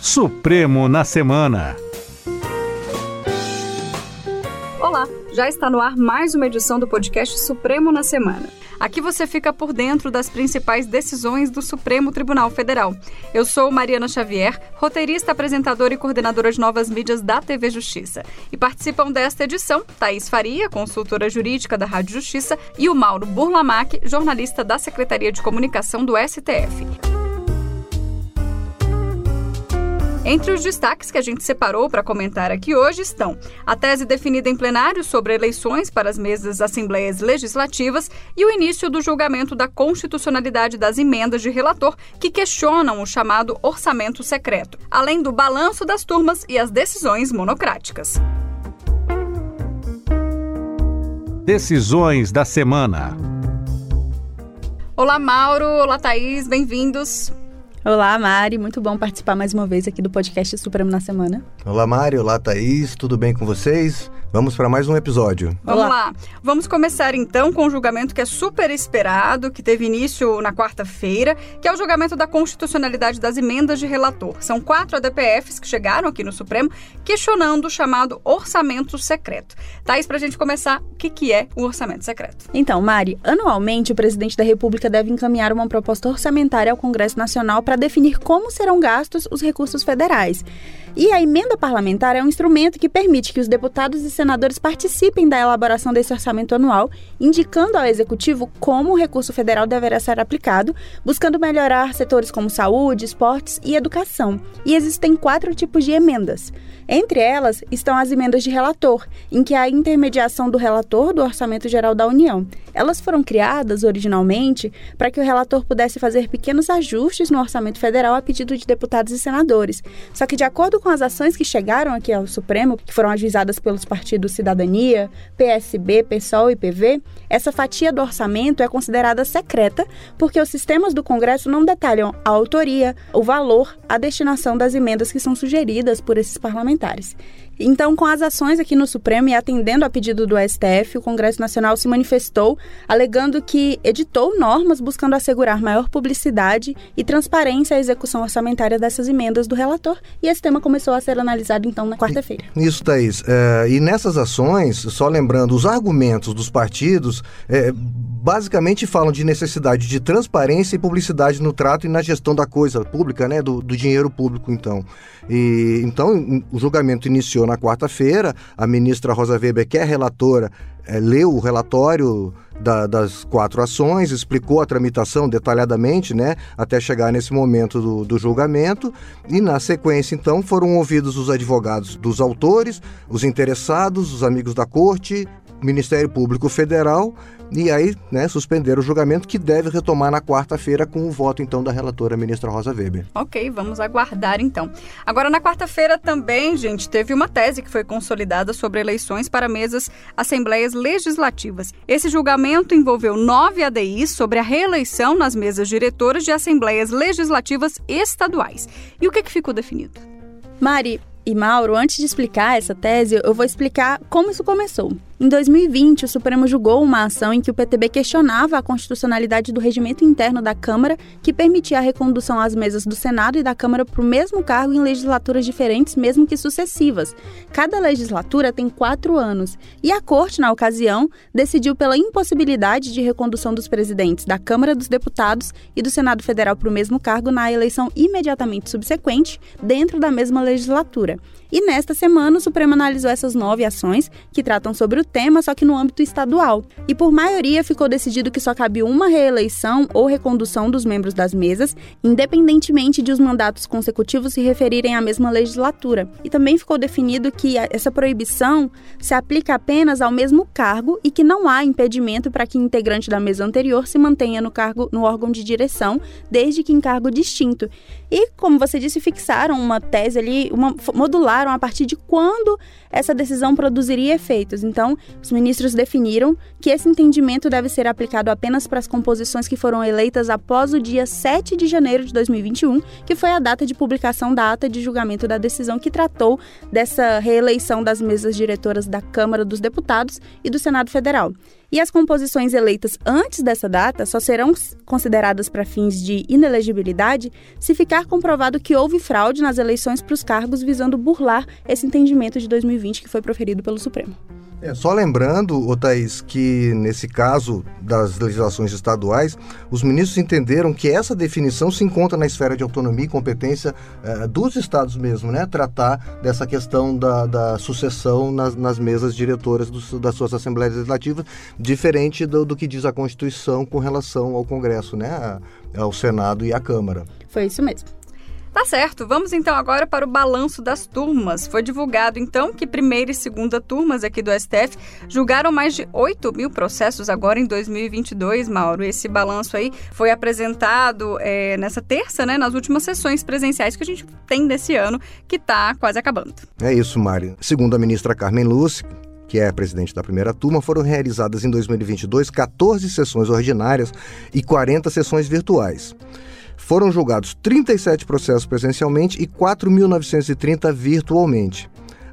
Supremo na Semana. Olá, já está no ar mais uma edição do podcast Supremo na Semana. Aqui você fica por dentro das principais decisões do Supremo Tribunal Federal. Eu sou Mariana Xavier, roteirista, apresentadora e coordenadora de novas mídias da TV Justiça. E participam desta edição Thaís Faria, consultora jurídica da Rádio Justiça, e o Mauro Burlamac, jornalista da Secretaria de Comunicação do STF. Entre os destaques que a gente separou para comentar aqui hoje estão a tese definida em plenário sobre eleições para as mesas das Assembleias Legislativas e o início do julgamento da constitucionalidade das emendas de relator que questionam o chamado orçamento secreto, além do balanço das turmas e as decisões monocráticas. Decisões da semana. Olá, Mauro. Olá, Thaís. Bem-vindos. Olá, Mari. Muito bom participar mais uma vez aqui do podcast Supremo na Semana. Olá, Mari. Olá, Thaís. Tudo bem com vocês? Vamos para mais um episódio. Vamos lá. Vamos começar então com um julgamento que é super esperado, que teve início na quarta-feira, que é o julgamento da constitucionalidade das emendas de relator. São quatro ADPFs que chegaram aqui no Supremo questionando o chamado orçamento secreto. Thaís, para a gente começar, o que, que é o orçamento secreto? Então, Mari, anualmente o presidente da República deve encaminhar uma proposta orçamentária ao Congresso Nacional para definir como serão gastos os recursos federais. E a emenda parlamentar é um instrumento que permite que os deputados e senadores participem da elaboração desse orçamento anual, indicando ao executivo como o recurso federal deverá ser aplicado, buscando melhorar setores como saúde, esportes e educação. E existem quatro tipos de emendas. Entre elas estão as emendas de relator, em que há a intermediação do relator do Orçamento Geral da União. Elas foram criadas originalmente para que o relator pudesse fazer pequenos ajustes no orçamento federal a pedido de deputados e senadores. Só que, de acordo com as ações que chegaram aqui ao Supremo, que foram ajuizadas pelos partidos Cidadania, PSB, PSOL e PV, essa fatia do orçamento é considerada secreta porque os sistemas do Congresso não detalham a autoria, o valor, a destinação das emendas que são sugeridas por esses parlamentares. Então, com as ações aqui no Supremo e atendendo a pedido do STF, o Congresso Nacional se manifestou alegando que editou normas buscando assegurar maior publicidade e transparência à execução orçamentária dessas emendas do relator. E esse tema começou a ser analisado, então, na quarta-feira. Isso, Thaís. É, e nessas ações, só lembrando, os argumentos dos partidos é, basicamente falam de necessidade de transparência e publicidade no trato e na gestão da coisa pública, né, do, do dinheiro público, então. E, então, o julgamento iniciou na quarta-feira, a ministra Rosa Weber, que é relatora, é, leu o relatório da, das quatro ações, explicou a tramitação detalhadamente, né, até chegar nesse momento do, do, julgamento, e na sequência, então, foram ouvidos os advogados dos autores, os interessados, os amigos da corte, Ministério Público Federal, e aí, né, suspenderam o julgamento que deve retomar na quarta-feira com o voto então da relatora ministra Rosa Weber. OK, vamos aguardar então. Agora na quarta-feira também, gente, teve uma tese que foi consolidada sobre eleições para mesas assembleias legislativas. Esse julgamento envolveu nove ADIs sobre a reeleição nas mesas diretoras de assembleias legislativas estaduais. E o que, que ficou definido? Mari e Mauro, antes de explicar essa tese, eu vou explicar como isso começou. Em 2020, o Supremo julgou uma ação em que o PTB questionava a constitucionalidade do regimento interno da Câmara, que permitia a recondução às mesas do Senado e da Câmara para o mesmo cargo em legislaturas diferentes, mesmo que sucessivas. Cada legislatura tem quatro anos, e a Corte, na ocasião, decidiu pela impossibilidade de recondução dos presidentes da Câmara dos Deputados e do Senado Federal para o mesmo cargo na eleição imediatamente subsequente, dentro da mesma legislatura. E nesta semana, o Supremo analisou essas nove ações que tratam sobre o tema, só que no âmbito estadual. E por maioria ficou decidido que só cabe uma reeleição ou recondução dos membros das mesas, independentemente de os mandatos consecutivos se referirem à mesma legislatura. E também ficou definido que essa proibição se aplica apenas ao mesmo cargo e que não há impedimento para que integrante da mesa anterior se mantenha no cargo no órgão de direção, desde que em cargo distinto. E, como você disse, fixaram uma tese ali, uma modular a partir de quando essa decisão produziria efeitos. Então, os ministros definiram que esse entendimento deve ser aplicado apenas para as composições que foram eleitas após o dia 7 de janeiro de 2021, que foi a data de publicação da ata de julgamento da decisão que tratou dessa reeleição das mesas diretoras da Câmara dos Deputados e do Senado Federal. E as composições eleitas antes dessa data só serão consideradas para fins de inelegibilidade se ficar comprovado que houve fraude nas eleições para os cargos visando burlar esse entendimento de 2020 que foi proferido pelo Supremo. É, só lembrando, Thaís, que nesse caso das legislações estaduais, os ministros entenderam que essa definição se encontra na esfera de autonomia e competência eh, dos estados mesmo, né? Tratar dessa questão da, da sucessão nas, nas mesas diretoras do, das suas assembleias legislativas, diferente do, do, que diz a Constituição com relação ao Congresso, né? Ao Senado e à Câmara. Foi isso mesmo. Tá certo, vamos então agora para o balanço das turmas. Foi divulgado então que primeira e segunda turmas aqui do STF julgaram mais de 8 mil processos agora em 2022, Mauro. Esse balanço aí foi apresentado é, nessa terça, né, nas últimas sessões presenciais que a gente tem desse ano, que está quase acabando. É isso, Mário. Segundo a ministra Carmen Lúcia, que é presidente da primeira turma, foram realizadas em 2022 14 sessões ordinárias e 40 sessões virtuais. Foram julgados 37 processos presencialmente e 4.930 virtualmente.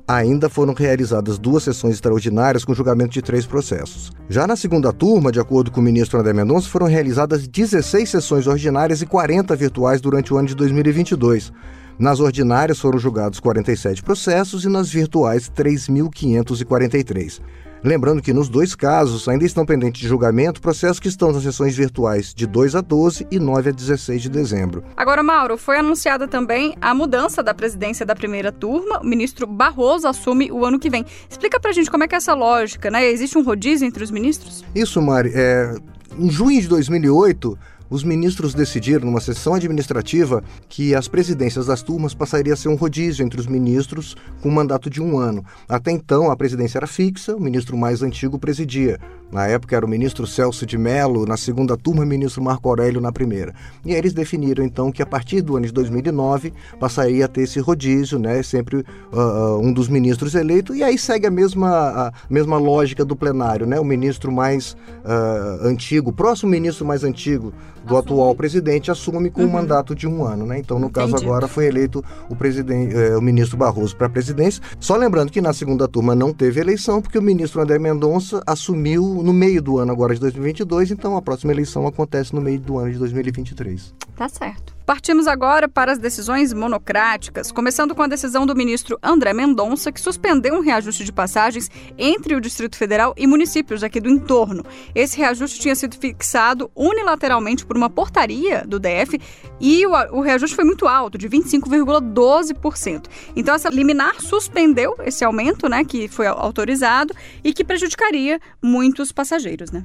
Ainda foram realizadas duas sessões extraordinárias com julgamento de três processos. Já na segunda turma, de acordo com o ministro André Mendonça, foram realizadas 16 sessões ordinárias e 40 virtuais durante o ano de 2022. Nas ordinárias foram julgados 47 processos e nas virtuais 3.543. Lembrando que nos dois casos ainda estão pendentes de julgamento processos que estão nas sessões virtuais de 2 a 12 e 9 a 16 de dezembro. Agora, Mauro, foi anunciada também a mudança da presidência da primeira turma. O ministro Barroso assume o ano que vem. Explica pra gente como é que é essa lógica, né? Existe um rodízio entre os ministros? Isso, Mari. É, em junho de 2008 os ministros decidiram, numa sessão administrativa, que as presidências das turmas passariam a ser um rodízio entre os ministros com um mandato de um ano. Até então, a presidência era fixa, o ministro mais antigo presidia. Na época era o ministro Celso de Mello, na segunda turma, o ministro Marco Aurélio na primeira. E aí eles definiram, então, que a partir do ano de 2009 passaria a ter esse rodízio, né? Sempre uh, um dos ministros eleito, e aí segue a mesma, a mesma lógica do plenário, né? O ministro mais uh, antigo, o próximo ministro mais antigo do assume. atual presidente assume com uhum. um mandato de um ano, né? Então, no Entendi. caso agora foi eleito o presidente, eh, o ministro Barroso para a presidência. Só lembrando que na segunda turma não teve eleição porque o ministro André Mendonça assumiu no meio do ano agora de 2022, então a próxima eleição acontece no meio do ano de 2023. Tá certo. Partimos agora para as decisões monocráticas, começando com a decisão do ministro André Mendonça, que suspendeu um reajuste de passagens entre o Distrito Federal e municípios aqui do entorno. Esse reajuste tinha sido fixado unilateralmente por uma portaria do DF e o, o reajuste foi muito alto, de 25,12%. Então, essa liminar suspendeu esse aumento, né, que foi autorizado e que prejudicaria muitos passageiros, né?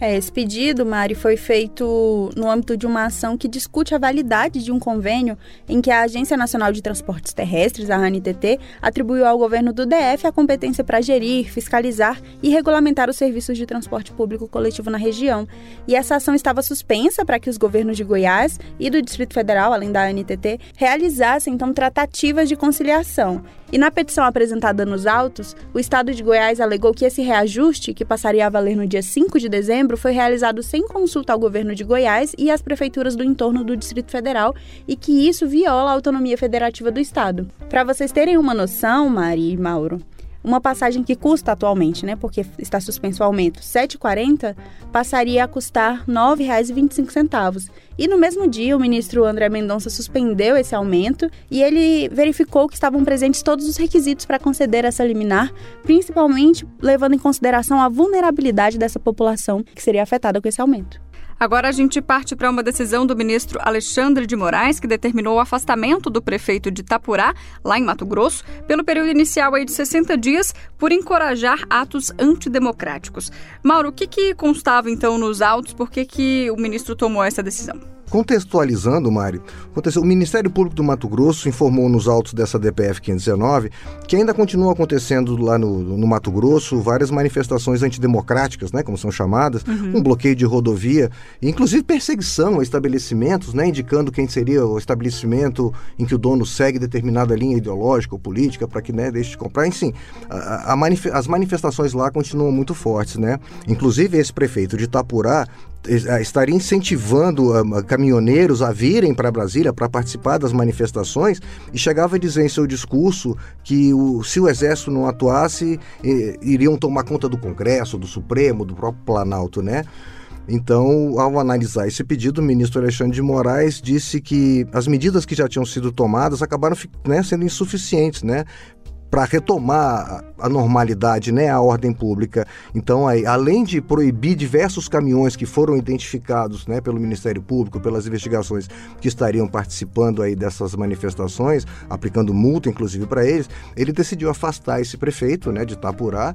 É, esse pedido, Mari, foi feito no âmbito de uma ação que discute a validade de um convênio em que a Agência Nacional de Transportes Terrestres, a ANTT, atribuiu ao governo do DF a competência para gerir, fiscalizar e regulamentar os serviços de transporte público coletivo na região. E essa ação estava suspensa para que os governos de Goiás e do Distrito Federal, além da ANTT, realizassem então tratativas de conciliação. E na petição apresentada nos autos, o Estado de Goiás alegou que esse reajuste, que passaria a valer no dia 5 de dezembro, foi realizado sem consulta ao governo de Goiás e às prefeituras do entorno do Distrito Federal e que isso viola a autonomia federativa do Estado. Para vocês terem uma noção, Mari e Mauro, uma passagem que custa atualmente, né, porque está suspenso o aumento, R$ 7,40, passaria a custar R$ 9,25. E no mesmo dia, o ministro André Mendonça suspendeu esse aumento e ele verificou que estavam presentes todos os requisitos para conceder essa liminar, principalmente levando em consideração a vulnerabilidade dessa população que seria afetada com esse aumento. Agora a gente parte para uma decisão do ministro Alexandre de Moraes, que determinou o afastamento do prefeito de Itapurá, lá em Mato Grosso, pelo período inicial aí de 60 dias, por encorajar atos antidemocráticos. Mauro, o que, que constava então nos autos? Por que, que o ministro tomou essa decisão? Contextualizando, Mário, o Ministério Público do Mato Grosso informou nos autos dessa DPF 519 que ainda continuam acontecendo lá no, no Mato Grosso várias manifestações antidemocráticas, né, como são chamadas, uhum. um bloqueio de rodovia, inclusive perseguição a estabelecimentos, né, indicando quem seria o estabelecimento em que o dono segue determinada linha ideológica ou política para que né, deixe de comprar. Enfim, a, a manif as manifestações lá continuam muito fortes. Né? Inclusive, esse prefeito de Itapurá estaria incentivando uh, caminhoneiros a virem para Brasília para participar das manifestações e chegava a dizer em seu discurso que o, se o Exército não atuasse, iriam tomar conta do Congresso, do Supremo, do próprio Planalto, né? Então, ao analisar esse pedido, o ministro Alexandre de Moraes disse que as medidas que já tinham sido tomadas acabaram né, sendo insuficientes, né? Para retomar a normalidade, né, a ordem pública. Então, aí, além de proibir diversos caminhões que foram identificados, né, pelo Ministério Público, pelas investigações que estariam participando aí dessas manifestações, aplicando multa inclusive para eles, ele decidiu afastar esse prefeito, né, de Itapurá,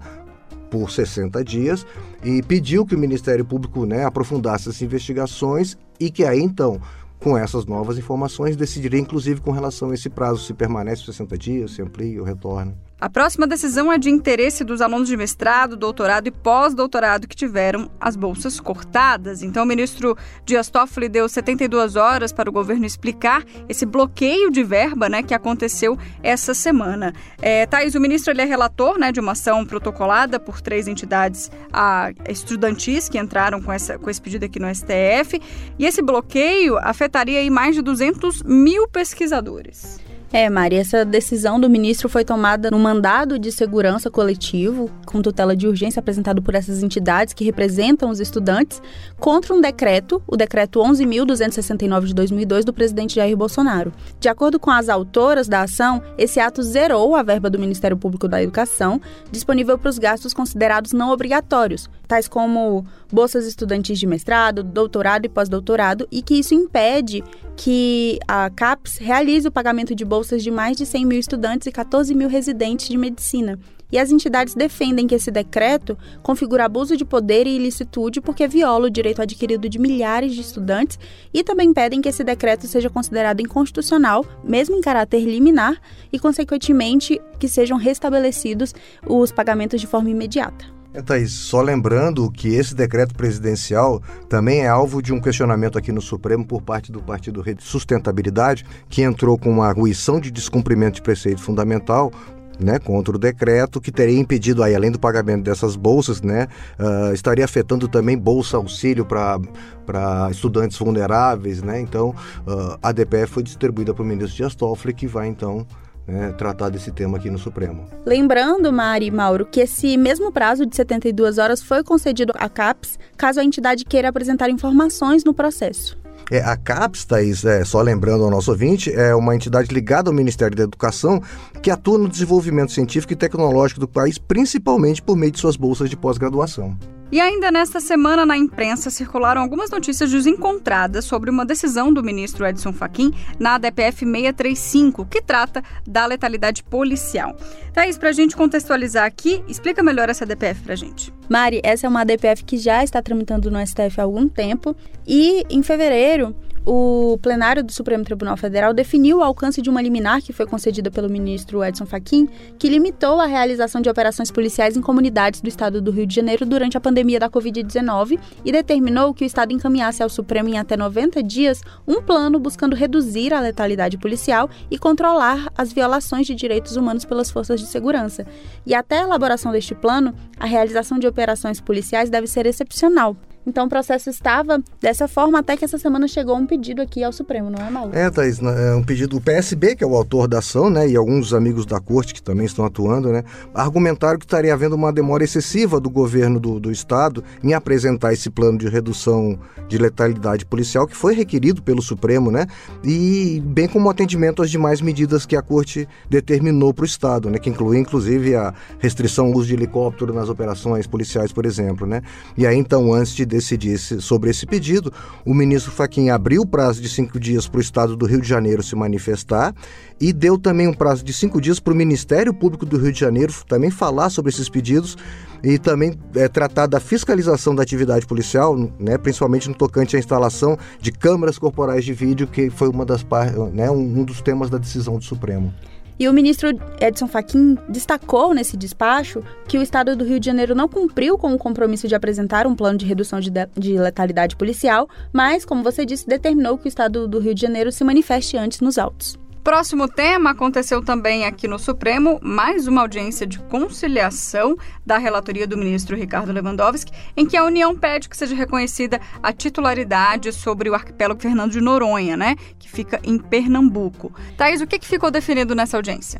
por 60 dias e pediu que o Ministério Público né, aprofundasse as investigações e que aí então com essas novas informações, decidiria inclusive com relação a esse prazo, se permanece 60 dias, se amplia ou retorna. A próxima decisão é de interesse dos alunos de mestrado, doutorado e pós-doutorado que tiveram as bolsas cortadas. Então, o ministro Dias Toffoli deu 72 horas para o governo explicar esse bloqueio de verba né, que aconteceu essa semana. É, Thaís, o ministro ele é relator né, de uma ação protocolada por três entidades a, estudantis que entraram com, essa, com esse pedido aqui no STF. E esse bloqueio afetaria aí mais de 200 mil pesquisadores. É, Mari, essa decisão do ministro foi tomada no mandado de segurança coletivo, com tutela de urgência apresentado por essas entidades que representam os estudantes, contra um decreto, o decreto 11.269 de 2002 do presidente Jair Bolsonaro. De acordo com as autoras da ação, esse ato zerou a verba do Ministério Público da Educação, disponível para os gastos considerados não obrigatórios, tais como bolsas estudantis de mestrado, doutorado e pós-doutorado, e que isso impede que a CAPES realize o pagamento de bolsas de mais de 100 mil estudantes e 14 mil residentes de medicina. E as entidades defendem que esse decreto configura abuso de poder e ilicitude porque viola o direito adquirido de milhares de estudantes e também pedem que esse decreto seja considerado inconstitucional, mesmo em caráter liminar, e, consequentemente, que sejam restabelecidos os pagamentos de forma imediata. É, Thaís, só lembrando que esse decreto presidencial também é alvo de um questionamento aqui no Supremo por parte do Partido Rede Sustentabilidade, que entrou com uma arguição de descumprimento de preceito fundamental né, contra o decreto que teria impedido aí, além do pagamento dessas bolsas, né, uh, estaria afetando também bolsa auxílio para estudantes vulneráveis, né? Então, uh, a DPF foi distribuída para o ministro Dias Toffoli, que vai então né, tratar desse tema aqui no Supremo. Lembrando, Mari e Mauro, que esse mesmo prazo de 72 horas foi concedido à CAPES caso a entidade queira apresentar informações no processo. É, a CAPES, Thaís, é, só lembrando ao nosso ouvinte, é uma entidade ligada ao Ministério da Educação que atua no desenvolvimento científico e tecnológico do país, principalmente por meio de suas bolsas de pós-graduação. E ainda nesta semana, na imprensa, circularam algumas notícias desencontradas sobre uma decisão do ministro Edson Fachin na ADPF 635, que trata da letalidade policial. Thaís, para a gente contextualizar aqui, explica melhor essa ADPF para a gente. Mari, essa é uma ADPF que já está tramitando no STF há algum tempo e, em fevereiro, o plenário do Supremo Tribunal Federal definiu o alcance de uma liminar que foi concedida pelo ministro Edson Fachin, que limitou a realização de operações policiais em comunidades do estado do Rio de Janeiro durante a pandemia da Covid-19 e determinou que o estado encaminhasse ao Supremo em até 90 dias um plano buscando reduzir a letalidade policial e controlar as violações de direitos humanos pelas forças de segurança. E até a elaboração deste plano, a realização de operações policiais deve ser excepcional. Então o processo estava dessa forma até que essa semana chegou um pedido aqui ao Supremo, não é, Malu? É, Thaís, é um pedido do PSB, que é o autor da ação, né, e alguns amigos da corte que também estão atuando, né, argumentaram que estaria havendo uma demora excessiva do governo do, do Estado em apresentar esse plano de redução de letalidade policial que foi requerido pelo Supremo, né, e bem como atendimento às demais medidas que a corte determinou para o Estado, né, que inclui inclusive a restrição ao uso de helicóptero nas operações policiais, por exemplo, né. E aí então, antes de decidisse sobre esse pedido, o ministro Faquim abriu o prazo de cinco dias para o Estado do Rio de Janeiro se manifestar e deu também um prazo de cinco dias para o Ministério Público do Rio de Janeiro também falar sobre esses pedidos e também é, tratar da fiscalização da atividade policial, né, principalmente no tocante à instalação de câmeras corporais de vídeo, que foi uma das né, um dos temas da decisão do Supremo. E o ministro Edson Fachin destacou nesse despacho que o estado do Rio de Janeiro não cumpriu com o compromisso de apresentar um plano de redução de, de, de letalidade policial, mas, como você disse, determinou que o estado do Rio de Janeiro se manifeste antes nos autos. Próximo tema aconteceu também aqui no Supremo, mais uma audiência de conciliação da relatoria do ministro Ricardo Lewandowski, em que a União pede que seja reconhecida a titularidade sobre o arquipélago Fernando de Noronha, né, que fica em Pernambuco. Thaís, o que, que ficou definido nessa audiência?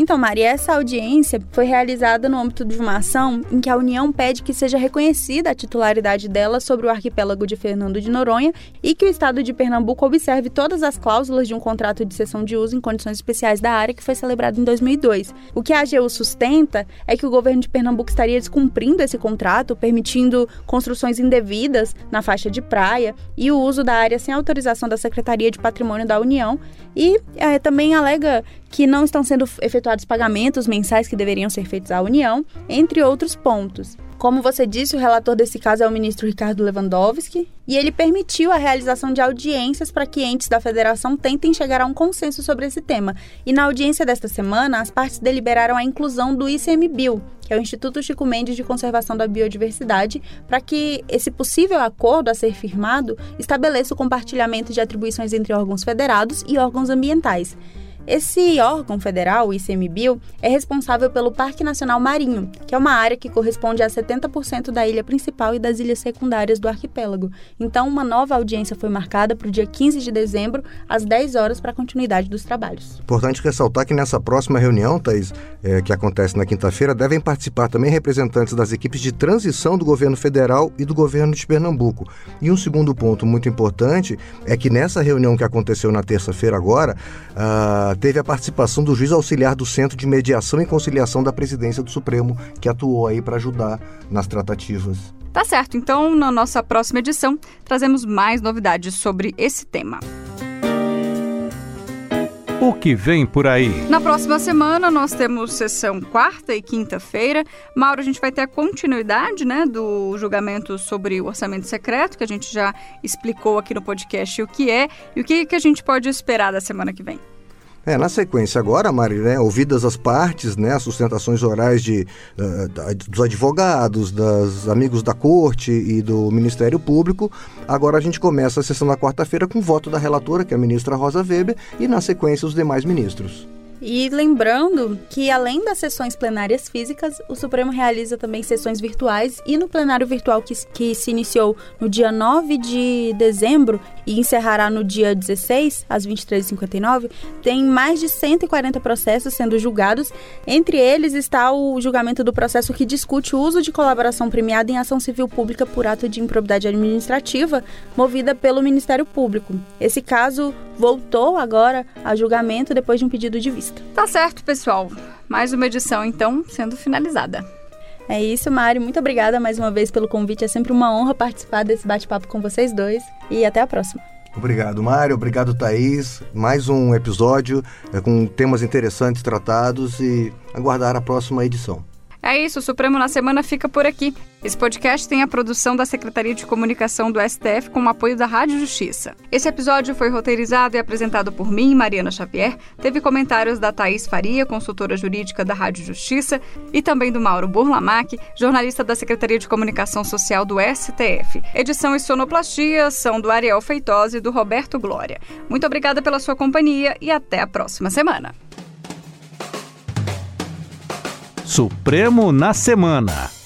Então, Maria, essa audiência foi realizada no âmbito de uma ação em que a União pede que seja reconhecida a titularidade dela sobre o arquipélago de Fernando de Noronha e que o Estado de Pernambuco observe todas as cláusulas de um contrato de cessão de uso em condições especiais da área que foi celebrado em 2002. O que a AGU sustenta é que o governo de Pernambuco estaria descumprindo esse contrato, permitindo construções indevidas na faixa de praia e o uso da área sem autorização da Secretaria de Patrimônio da União e é, também alega que não estão sendo efetuados pagamentos mensais que deveriam ser feitos à União, entre outros pontos. Como você disse, o relator desse caso é o ministro Ricardo Lewandowski, e ele permitiu a realização de audiências para que entes da federação tentem chegar a um consenso sobre esse tema. E na audiência desta semana, as partes deliberaram a inclusão do ICMBio, que é o Instituto Chico Mendes de Conservação da Biodiversidade, para que esse possível acordo a ser firmado estabeleça o compartilhamento de atribuições entre órgãos federados e órgãos ambientais. Esse órgão federal, o ICMBio, é responsável pelo Parque Nacional Marinho, que é uma área que corresponde a 70% da ilha principal e das ilhas secundárias do arquipélago. Então, uma nova audiência foi marcada para o dia 15 de dezembro, às 10 horas, para a continuidade dos trabalhos. Importante ressaltar que nessa próxima reunião, Thaís, é, que acontece na quinta-feira, devem participar também representantes das equipes de transição do governo federal e do governo de Pernambuco. E um segundo ponto muito importante é que nessa reunião que aconteceu na terça-feira agora, uh, teve a participação do juiz auxiliar do Centro de Mediação e Conciliação da Presidência do Supremo, que atuou aí para ajudar nas tratativas. Tá certo, então na nossa próxima edição trazemos mais novidades sobre esse tema. O que vem por aí? Na próxima semana nós temos sessão quarta e quinta-feira. Mauro, a gente vai ter a continuidade né, do julgamento sobre o orçamento secreto, que a gente já explicou aqui no podcast o que é e o que, que a gente pode esperar da semana que vem. É, na sequência agora, Mari, né, ouvidas as partes, né, as sustentações orais de, uh, dos advogados, dos amigos da corte e do Ministério Público, agora a gente começa a sessão na quarta-feira com voto da relatora, que é a ministra Rosa Weber, e na sequência os demais ministros. E lembrando que, além das sessões plenárias físicas, o Supremo realiza também sessões virtuais e no plenário virtual que, que se iniciou no dia 9 de dezembro e encerrará no dia 16, às 23h59, tem mais de 140 processos sendo julgados. Entre eles está o julgamento do processo que discute o uso de colaboração premiada em ação civil pública por ato de improbidade administrativa movida pelo Ministério Público. Esse caso voltou agora a julgamento depois de um pedido de vista. Tá certo, pessoal. Mais uma edição, então, sendo finalizada. É isso, Mário. Muito obrigada mais uma vez pelo convite. É sempre uma honra participar desse bate-papo com vocês dois. E até a próxima. Obrigado, Mário. Obrigado, Thaís. Mais um episódio é, com temas interessantes tratados e aguardar a próxima edição. É isso, o Supremo na Semana fica por aqui. Esse podcast tem a produção da Secretaria de Comunicação do STF com o apoio da Rádio Justiça. Esse episódio foi roteirizado e apresentado por mim, Mariana Xavier. Teve comentários da Thaís Faria, consultora jurídica da Rádio Justiça, e também do Mauro Burlamac, jornalista da Secretaria de Comunicação Social do STF. Edição e sonoplastia são do Ariel Feitosa e do Roberto Glória. Muito obrigada pela sua companhia e até a próxima semana. Supremo na Semana.